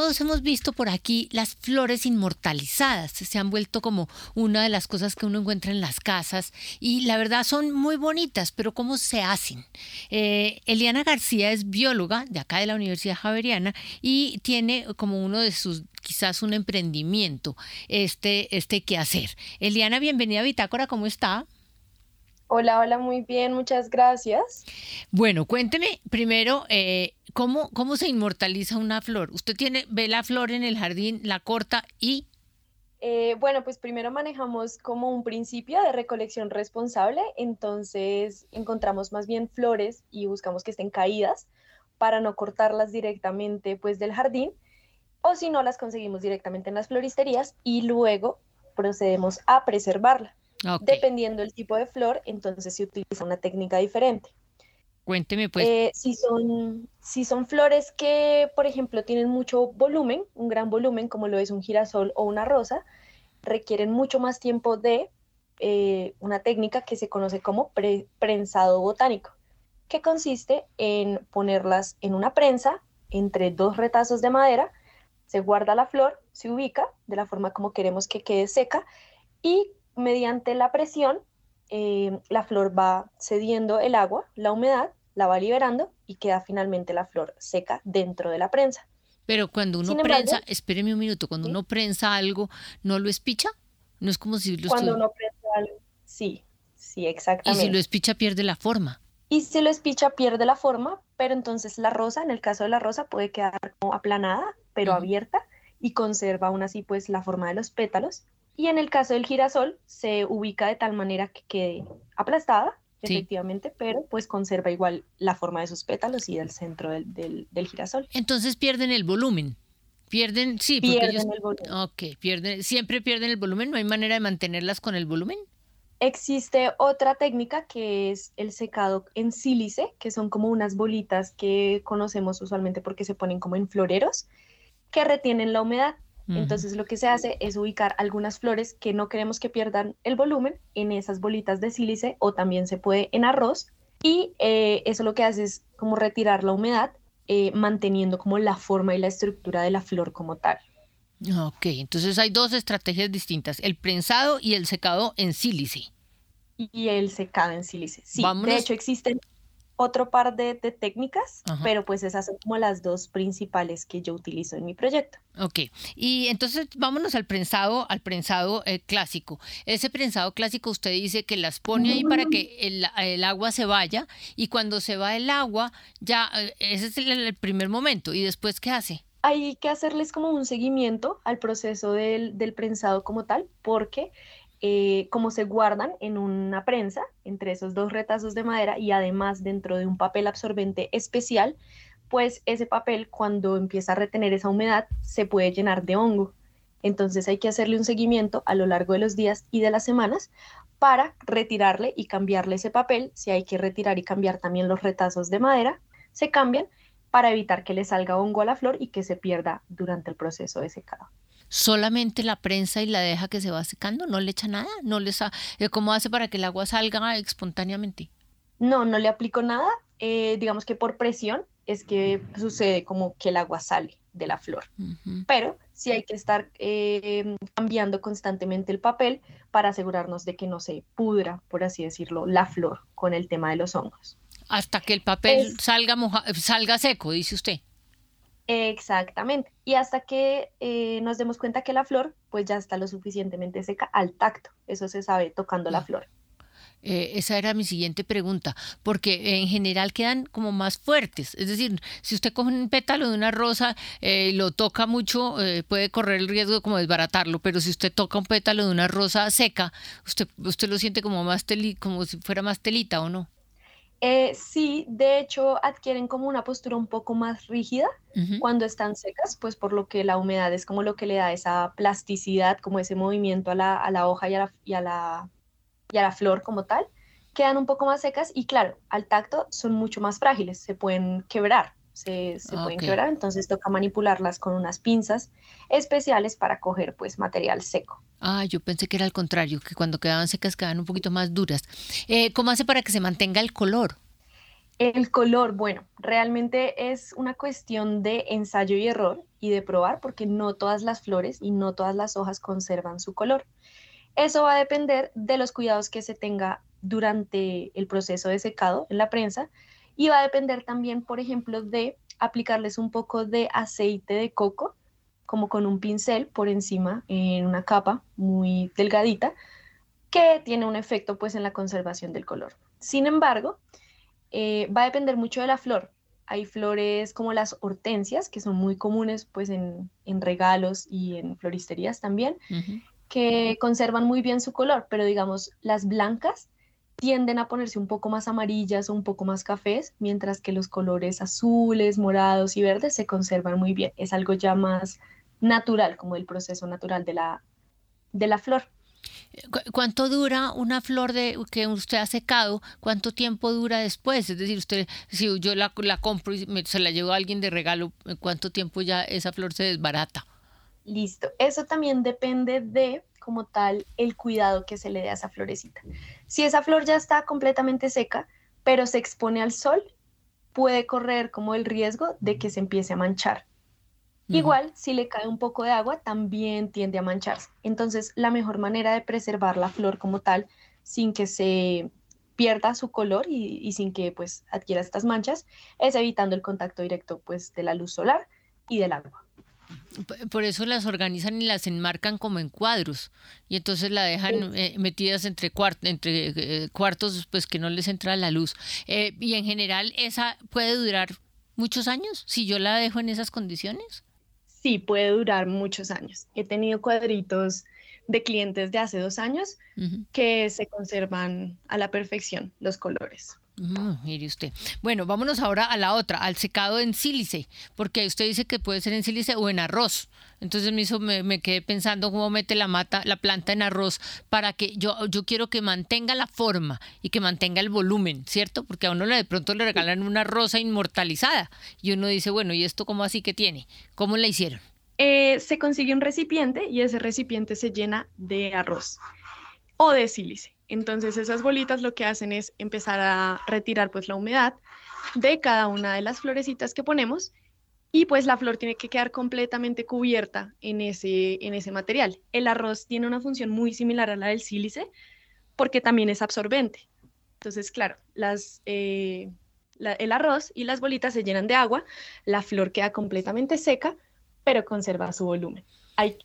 Todos hemos visto por aquí las flores inmortalizadas, se han vuelto como una de las cosas que uno encuentra en las casas y la verdad son muy bonitas, pero ¿cómo se hacen? Eh, Eliana García es bióloga de acá de la Universidad Javeriana y tiene como uno de sus quizás un emprendimiento este, este hacer. Eliana, bienvenida a Bitácora, ¿cómo está? Hola, hola, muy bien, muchas gracias. Bueno, cuénteme primero eh, ¿cómo, cómo se inmortaliza una flor. Usted tiene, ve la flor en el jardín, la corta y... Eh, bueno, pues primero manejamos como un principio de recolección responsable, entonces encontramos más bien flores y buscamos que estén caídas para no cortarlas directamente pues del jardín o si no las conseguimos directamente en las floristerías y luego procedemos a preservarla. Dependiendo del tipo de flor, entonces se utiliza una técnica diferente. Cuénteme pues. Eh, si, son, si son flores que, por ejemplo, tienen mucho volumen, un gran volumen, como lo es un girasol o una rosa, requieren mucho más tiempo de eh, una técnica que se conoce como prensado botánico, que consiste en ponerlas en una prensa entre dos retazos de madera, se guarda la flor, se ubica de la forma como queremos que quede seca y mediante la presión, eh, la flor va cediendo el agua, la humedad, la va liberando y queda finalmente la flor seca dentro de la prensa. Pero cuando uno prensa, espéreme un minuto, cuando uno prensa algo, ¿no lo espicha? No es como si lo Cuando uno prensa algo, sí, sí, exactamente. Y si lo espicha pierde la forma. Y si lo espicha pierde la forma, pero entonces la rosa, en el caso de la rosa, puede quedar como aplanada, pero abierta y conserva aún así pues la forma de los pétalos y en el caso del girasol se ubica de tal manera que quede aplastada, efectivamente, pero pues conserva igual la forma de sus pétalos y del centro del, del, girasol. Entonces pierden el volumen. Pierden, sí, porque pierden el volumen. Ok, pierden, siempre pierden el volumen, no hay manera de mantenerlas con el volumen. Existe otra técnica que es el secado en sílice, que son como unas bolitas que conocemos usualmente porque se ponen como en floreros, que retienen la humedad. Entonces lo que se hace es ubicar algunas flores que no queremos que pierdan el volumen en esas bolitas de sílice o también se puede en arroz y eh, eso lo que hace es como retirar la humedad eh, manteniendo como la forma y la estructura de la flor como tal. Ok, entonces hay dos estrategias distintas, el prensado y el secado en sílice. Y el secado en sílice, sí. De hecho existen otro par de, técnicas, pero pues esas son como las dos principales que yo utilizo en mi proyecto. Ok, y entonces vámonos al prensado, al prensado eh, clásico. Ese prensado clásico usted dice que las pone ahí para que el, agua se vaya y cuando se va el agua, ya eh, ese es el, primer momento y después ¿qué hace? Hay que hacerles como un seguimiento al proceso del, del prensado como tal, porque eh, como se guardan en una prensa entre esos dos retazos de madera y además dentro de un papel absorbente especial, pues ese papel cuando empieza a retener esa humedad se puede llenar de hongo. Entonces hay que hacerle un seguimiento a lo largo de los días y de las semanas para retirarle y cambiarle ese papel. Si hay que retirar y cambiar también los retazos de madera, se cambian para evitar que le salga hongo a la flor y que se pierda durante el proceso de secado solamente la prensa y la deja que se va secando, no le echa nada, no le eh, ¿cómo hace para que el agua salga espontáneamente? No, no le aplico nada, eh, digamos que por presión es que sucede como que el agua sale de la flor, pero sí hay que estar eh, cambiando constantemente el papel para asegurarnos de que no se pudra, por así decirlo, la flor con el tema de los hongos. Hasta que el papel salga, salga seco, dice usted. Exactamente. Y hasta que eh, nos demos cuenta que la flor pues ya está lo suficientemente seca al tacto. Eso se sabe tocando la flor. Eh, esa era mi siguiente pregunta, porque en general quedan como más fuertes. Es decir, si usted coge un pétalo de una rosa y lo toca mucho, puede correr el riesgo de como desbaratarlo, pero si usted toca un pétalo de una rosa seca, usted, usted lo siente como más teli, como si fuera más telita o no. Eh, sí, de hecho adquieren como una postura un poco más rígida cuando están secas, pues por lo que la humedad es como lo que le da esa plasticidad, como ese movimiento a la, hoja y a la, y, a la, y a la flor como tal. Quedan un poco más secas y claro, al tacto son mucho más frágiles, se pueden quebrar se, pueden quebrar, entonces toca manipularlas con unas pinzas especiales para coger pues material seco. Ah, yo pensé que era al contrario, que cuando quedaban secas quedaban un poquito más duras. Eh, ¿Cómo hace para que se mantenga el color? El color, bueno, realmente es una cuestión de ensayo y error y de probar porque no todas las flores y no todas las hojas conservan su color. Eso va a depender de los cuidados que se tenga durante el proceso de secado en la prensa y va a depender también, por ejemplo, de aplicarles un poco de aceite de coco, como con un pincel por encima en una capa muy delgadita, que tiene un efecto pues en la conservación del color. Sin embargo, eh, va a depender mucho de la flor. Hay flores como las hortensias, que son muy comunes pues en, regalos y en floristerías también, que conservan muy bien su color, pero digamos las blancas tienden a ponerse un poco más amarillas o un poco más cafés, mientras que los colores azules, morados y verdes se conservan muy bien. Es algo ya más natural, como el proceso natural de la, de la flor. ¿Cuánto dura una flor de que usted ha secado? ¿Cuánto tiempo dura después? Es decir, usted, si yo la, la compro y se la llevo a alguien de regalo, ¿cuánto tiempo ya esa flor se desbarata? Listo. Eso también depende de como tal el cuidado que se le dé a esa florecita. Si esa flor ya está completamente seca, pero se expone al sol, puede correr como el riesgo de que se empiece a manchar. Igual, si le cae un poco de agua, también tiende a mancharse. Entonces, la mejor manera de preservar la flor como tal, sin que se pierda su color y, sin que pues adquiera estas manchas, es evitando el contacto directo pues de la luz solar y del agua. Por eso las organizan y las enmarcan como en cuadros y entonces la dejan eh, metidas entre, entre eh, cuartos pues que no les entra la luz. Eh, y en general esa puede durar muchos años si yo la dejo en esas condiciones. Sí, puede durar muchos años. He tenido cuadritos de clientes de hace dos años que se conservan a la perfección los colores. Mm, mire usted. Bueno, vámonos ahora a la otra, al secado en sílice, porque usted dice que puede ser en sílice o en arroz. Entonces me hizo, me, quedé pensando cómo mete la mata, la planta en arroz para que yo, yo quiero que mantenga la forma y que mantenga el volumen, ¿cierto? Porque a uno de pronto le regalan una rosa inmortalizada y uno dice, bueno, ¿y esto cómo así que tiene? ¿Cómo la hicieron? Eh, se consigue un recipiente y ese recipiente se llena de arroz o de sílice. Entonces esas bolitas lo que hacen es empezar a retirar pues la humedad de cada una de las florecitas que ponemos y pues la flor tiene que quedar completamente cubierta en ese, en ese material. El arroz tiene una función muy similar a la del sílice porque también es absorbente. Entonces, claro, eh, el arroz y las bolitas se llenan de agua, la flor queda completamente seca, pero conserva su volumen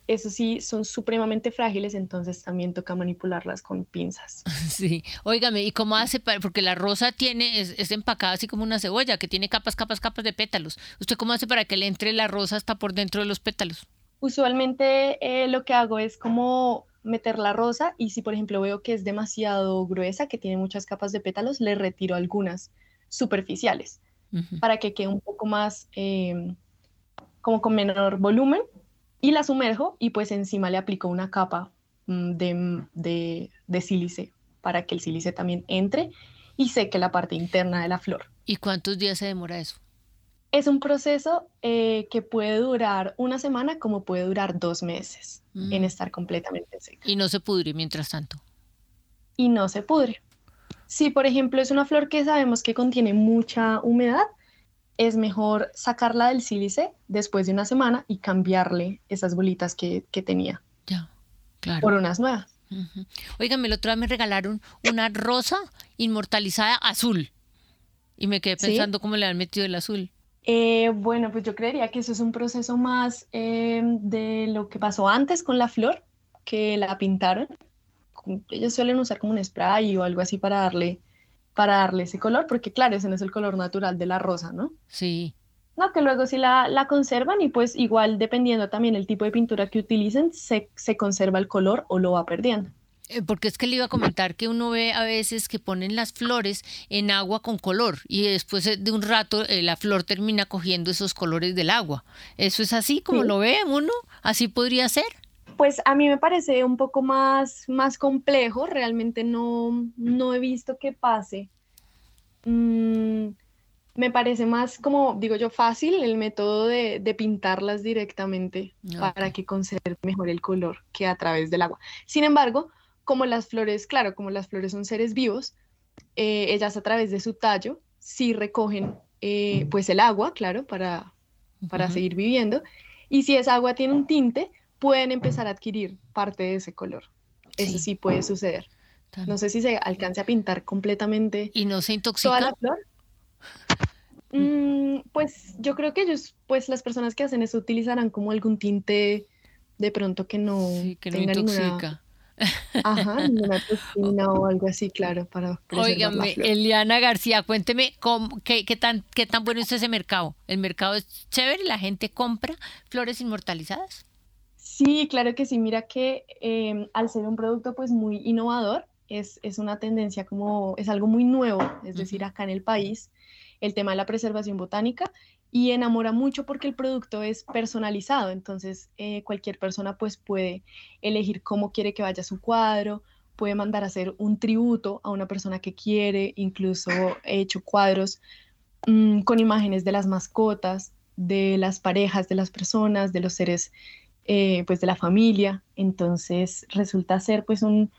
eso sí, son supremamente frágiles, entonces también toca manipularlas con pinzas. Sí, óigame, ¿y cómo hace? porque la rosa tiene, es, empacada así como una cebolla, que tiene capas, capas, capas de pétalos. ¿Usted cómo hace para que le entre la rosa hasta por dentro de los pétalos? Usualmente eh, lo que hago es como meter la rosa y si por ejemplo veo que es demasiado gruesa, que tiene muchas capas de pétalos, le retiro algunas superficiales para que quede un poco más, eh, como con menor volumen y la sumerjo y pues encima le aplico una capa mm, de, de, sílice para que el sílice también entre y seque la parte interna de la flor. ¿Y cuántos días se demora eso? Es un proceso eh, que puede durar una semana como puede durar dos meses en mm. estar completamente seca. ¿Y no se pudre mientras tanto? Y no se pudre. Si, por ejemplo, es una flor que sabemos que contiene mucha humedad, es mejor sacarla del sílice después de una semana y cambiarle esas bolitas que, tenía. Ya, claro. Por unas nuevas. Oigan, el otro día me regalaron una rosa inmortalizada azul. Y me quedé pensando cómo le han metido el azul. Eh, bueno, pues yo creería que eso es un proceso más eh, de lo que pasó antes con la flor, que la pintaron. Ellos suelen usar como un spray o algo así para darle, para darle ese color, porque claro, ese no es el color natural de la rosa, ¿no? Sí. No, que luego sí la, la conservan y pues igual dependiendo también el tipo de pintura que utilicen, se, se conserva el color o lo va perdiendo. Eh, porque es que le iba a comentar que uno ve a veces que ponen las flores en agua con color y después de un rato eh, la flor termina cogiendo esos colores del agua. ¿Eso es así como lo ve uno? ¿Así podría ser? Pues a mí me parece un poco más, más complejo, realmente no, no he visto que pase. Mm, me parece más como, digo yo, fácil el método de, de pintarlas directamente para que conserve mejor el color que a través del agua. Sin embargo, como las flores, claro, como las flores son seres vivos, eh, ellas a través de su tallo sí recogen eh, pues el agua, claro, para, para seguir viviendo. Y si esa agua tiene un tinte, pueden empezar a adquirir parte de ese color. Eso sí puede suceder. No sé si se alcance a pintar completamente. ¿Y no se intoxica? Toda la flor. Mm, pues yo creo que ellos, pues las personas que hacen eso utilizarán como algún tinte de pronto que no que no intoxica. Ajá, una toxina o algo así, claro, para Óigame, Eliana García, cuénteme cómo, qué, qué, tan, qué tan bueno es ese mercado. ¿El mercado es chévere? ¿La gente compra flores inmortalizadas? Sí, claro que sí. Mira que em, al ser un producto pues muy innovador, es, es, una tendencia como, es algo muy nuevo, es decir, acá en el país, el tema de la preservación botánica y enamora mucho porque el producto es personalizado, entonces eh, cualquier persona pues puede elegir cómo quiere que vaya su cuadro, puede mandar a hacer un tributo a una persona que quiere, incluso he hecho cuadros mm, con imágenes de las mascotas, de las parejas, de las personas, de los seres eh, pues de la familia, entonces resulta ser pues un,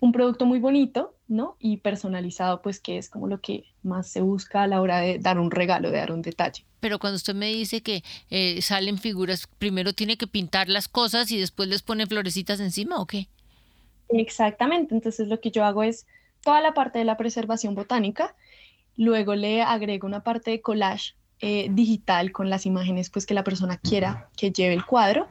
un producto muy bonito, ¿no? Y personalizado, pues que es como lo que más se busca a la hora de dar un regalo, de dar un detalle. Pero cuando usted me dice que eh, salen figuras, primero tiene que pintar las cosas y después les pone florecitas encima, ¿o qué? Exactamente, entonces lo que yo hago es toda la parte de la preservación botánica, luego le agrego una parte de collage eh, digital con las imágenes pues que la persona quiera que lleve el cuadro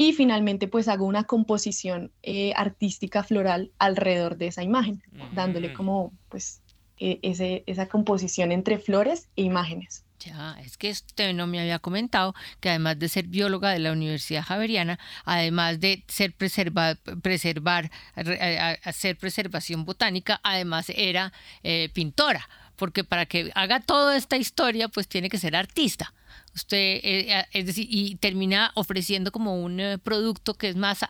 y finalmente pues hago una composición eh, artística floral alrededor de esa imagen, dándole como pues e, ese, esa composición entre flores e imágenes. Ya, es que usted no me había comentado que además de ser bióloga de la Universidad Javeriana, además de ser preserva, preservar, hacer preservación botánica, además era eh, pintora, porque para que haga toda esta historia, pues tiene que ser artista. Usted, eh, es decir, y termina ofreciendo como un eh, producto que es más,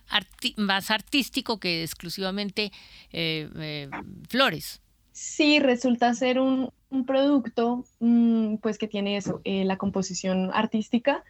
más artístico que exclusivamente eh, flores. Sí, resulta ser un, producto mm, pues que tiene eso, la composición artística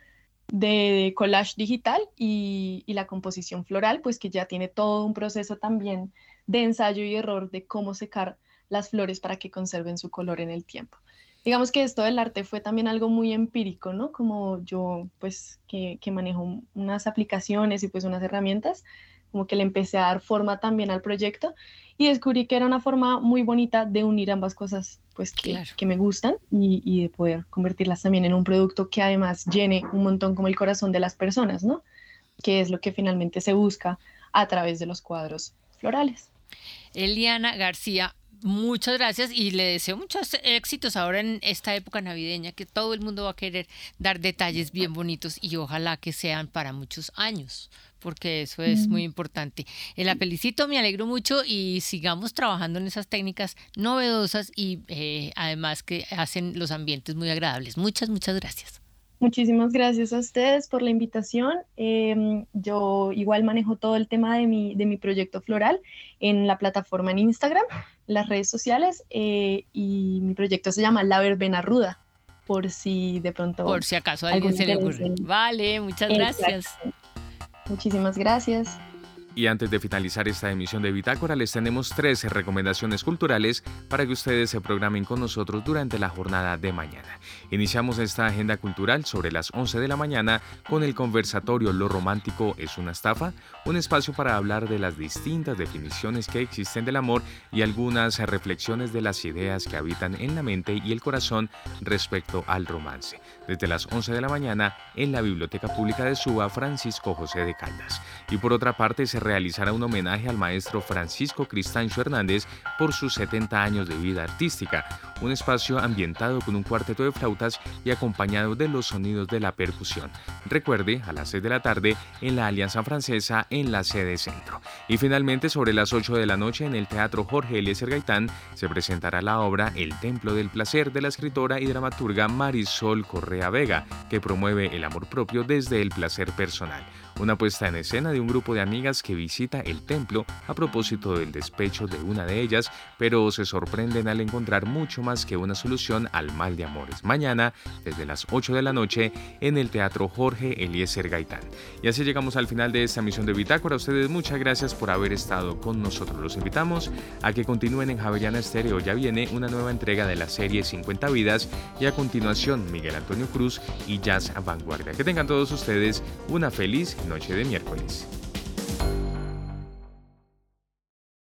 de collage digital y, y, la composición floral, pues que ya tiene todo un proceso también de ensayo y error de cómo secar las flores para que conserven su color en el tiempo digamos que esto del arte fue también algo muy empírico, ¿no? Como yo, pues, que, que, manejo unas aplicaciones y pues unas herramientas, como que le empecé a dar forma también al proyecto y descubrí que era una forma muy bonita de unir ambas cosas, pues, que, que me gustan y, y, de poder convertirlas también en un producto que además llene un montón como el corazón de las personas, ¿no? Que es lo que finalmente se busca a través de los cuadros florales. Eliana García, Muchas gracias y le deseo muchos éxitos ahora en esta época navideña que todo el mundo va a querer dar detalles bien bonitos y ojalá que sean para muchos años porque eso es muy importante. Eh, la felicito, me alegro mucho y sigamos trabajando en esas técnicas novedosas y eh, además que hacen los ambientes muy agradables. Muchas, muchas gracias. Muchísimas gracias a ustedes por la invitación. Em, yo igual manejo todo el tema de mi, de mi proyecto floral en la plataforma en Instagram, las redes sociales, eh, y mi proyecto se llama La Verbena Ruda, por si de pronto... Por si acaso alguien se le ocurre. Vale, muchas gracias. Muchísimas gracias. Y antes de finalizar esta emisión de Bitácora, les tenemos tres recomendaciones culturales para que ustedes se programen con nosotros durante la jornada de mañana. Iniciamos esta agenda cultural sobre las 11 de la mañana con el conversatorio Lo romántico es una estafa, un espacio para hablar de las distintas definiciones que existen del amor y algunas reflexiones de las ideas que habitan en la mente y el corazón respecto al romance. Desde las 11 de la mañana en la Biblioteca Pública de Suba, Francisco José de Caldas. Y por otra parte se realizará un homenaje al maestro Francisco Cristancho Hernández por sus 70 años de vida artística, un espacio ambientado con un cuarteto de flautas y acompañado de los sonidos de la percusión. Recuerde, a las 6 de la tarde en la Alianza Francesa en la sede centro. Y finalmente, sobre las 8 de la noche en el Teatro Jorge Eliezer Gaitán se presentará la obra El Templo del Placer de la escritora y dramaturga Marisol Correa Vega, que promueve el amor propio desde el placer personal una puesta en escena de un grupo de amigas que visita el templo a propósito del despecho de una de ellas, pero se sorprenden al encontrar mucho más que una solución al mal de amores. Mañana, desde las 8 de la noche, en el Teatro Jorge Eliezer Gaitán. Y así llegamos al final de esta misión de Bitácora. A ustedes muchas gracias por haber estado con nosotros. Los invitamos a que continúen en Javeriana Estéreo. Ya viene una nueva entrega de la serie 50 vidas y a continuación Miguel Antonio Cruz y Jazz Vanguardia. Que tengan todos ustedes una feliz noche de miércoles.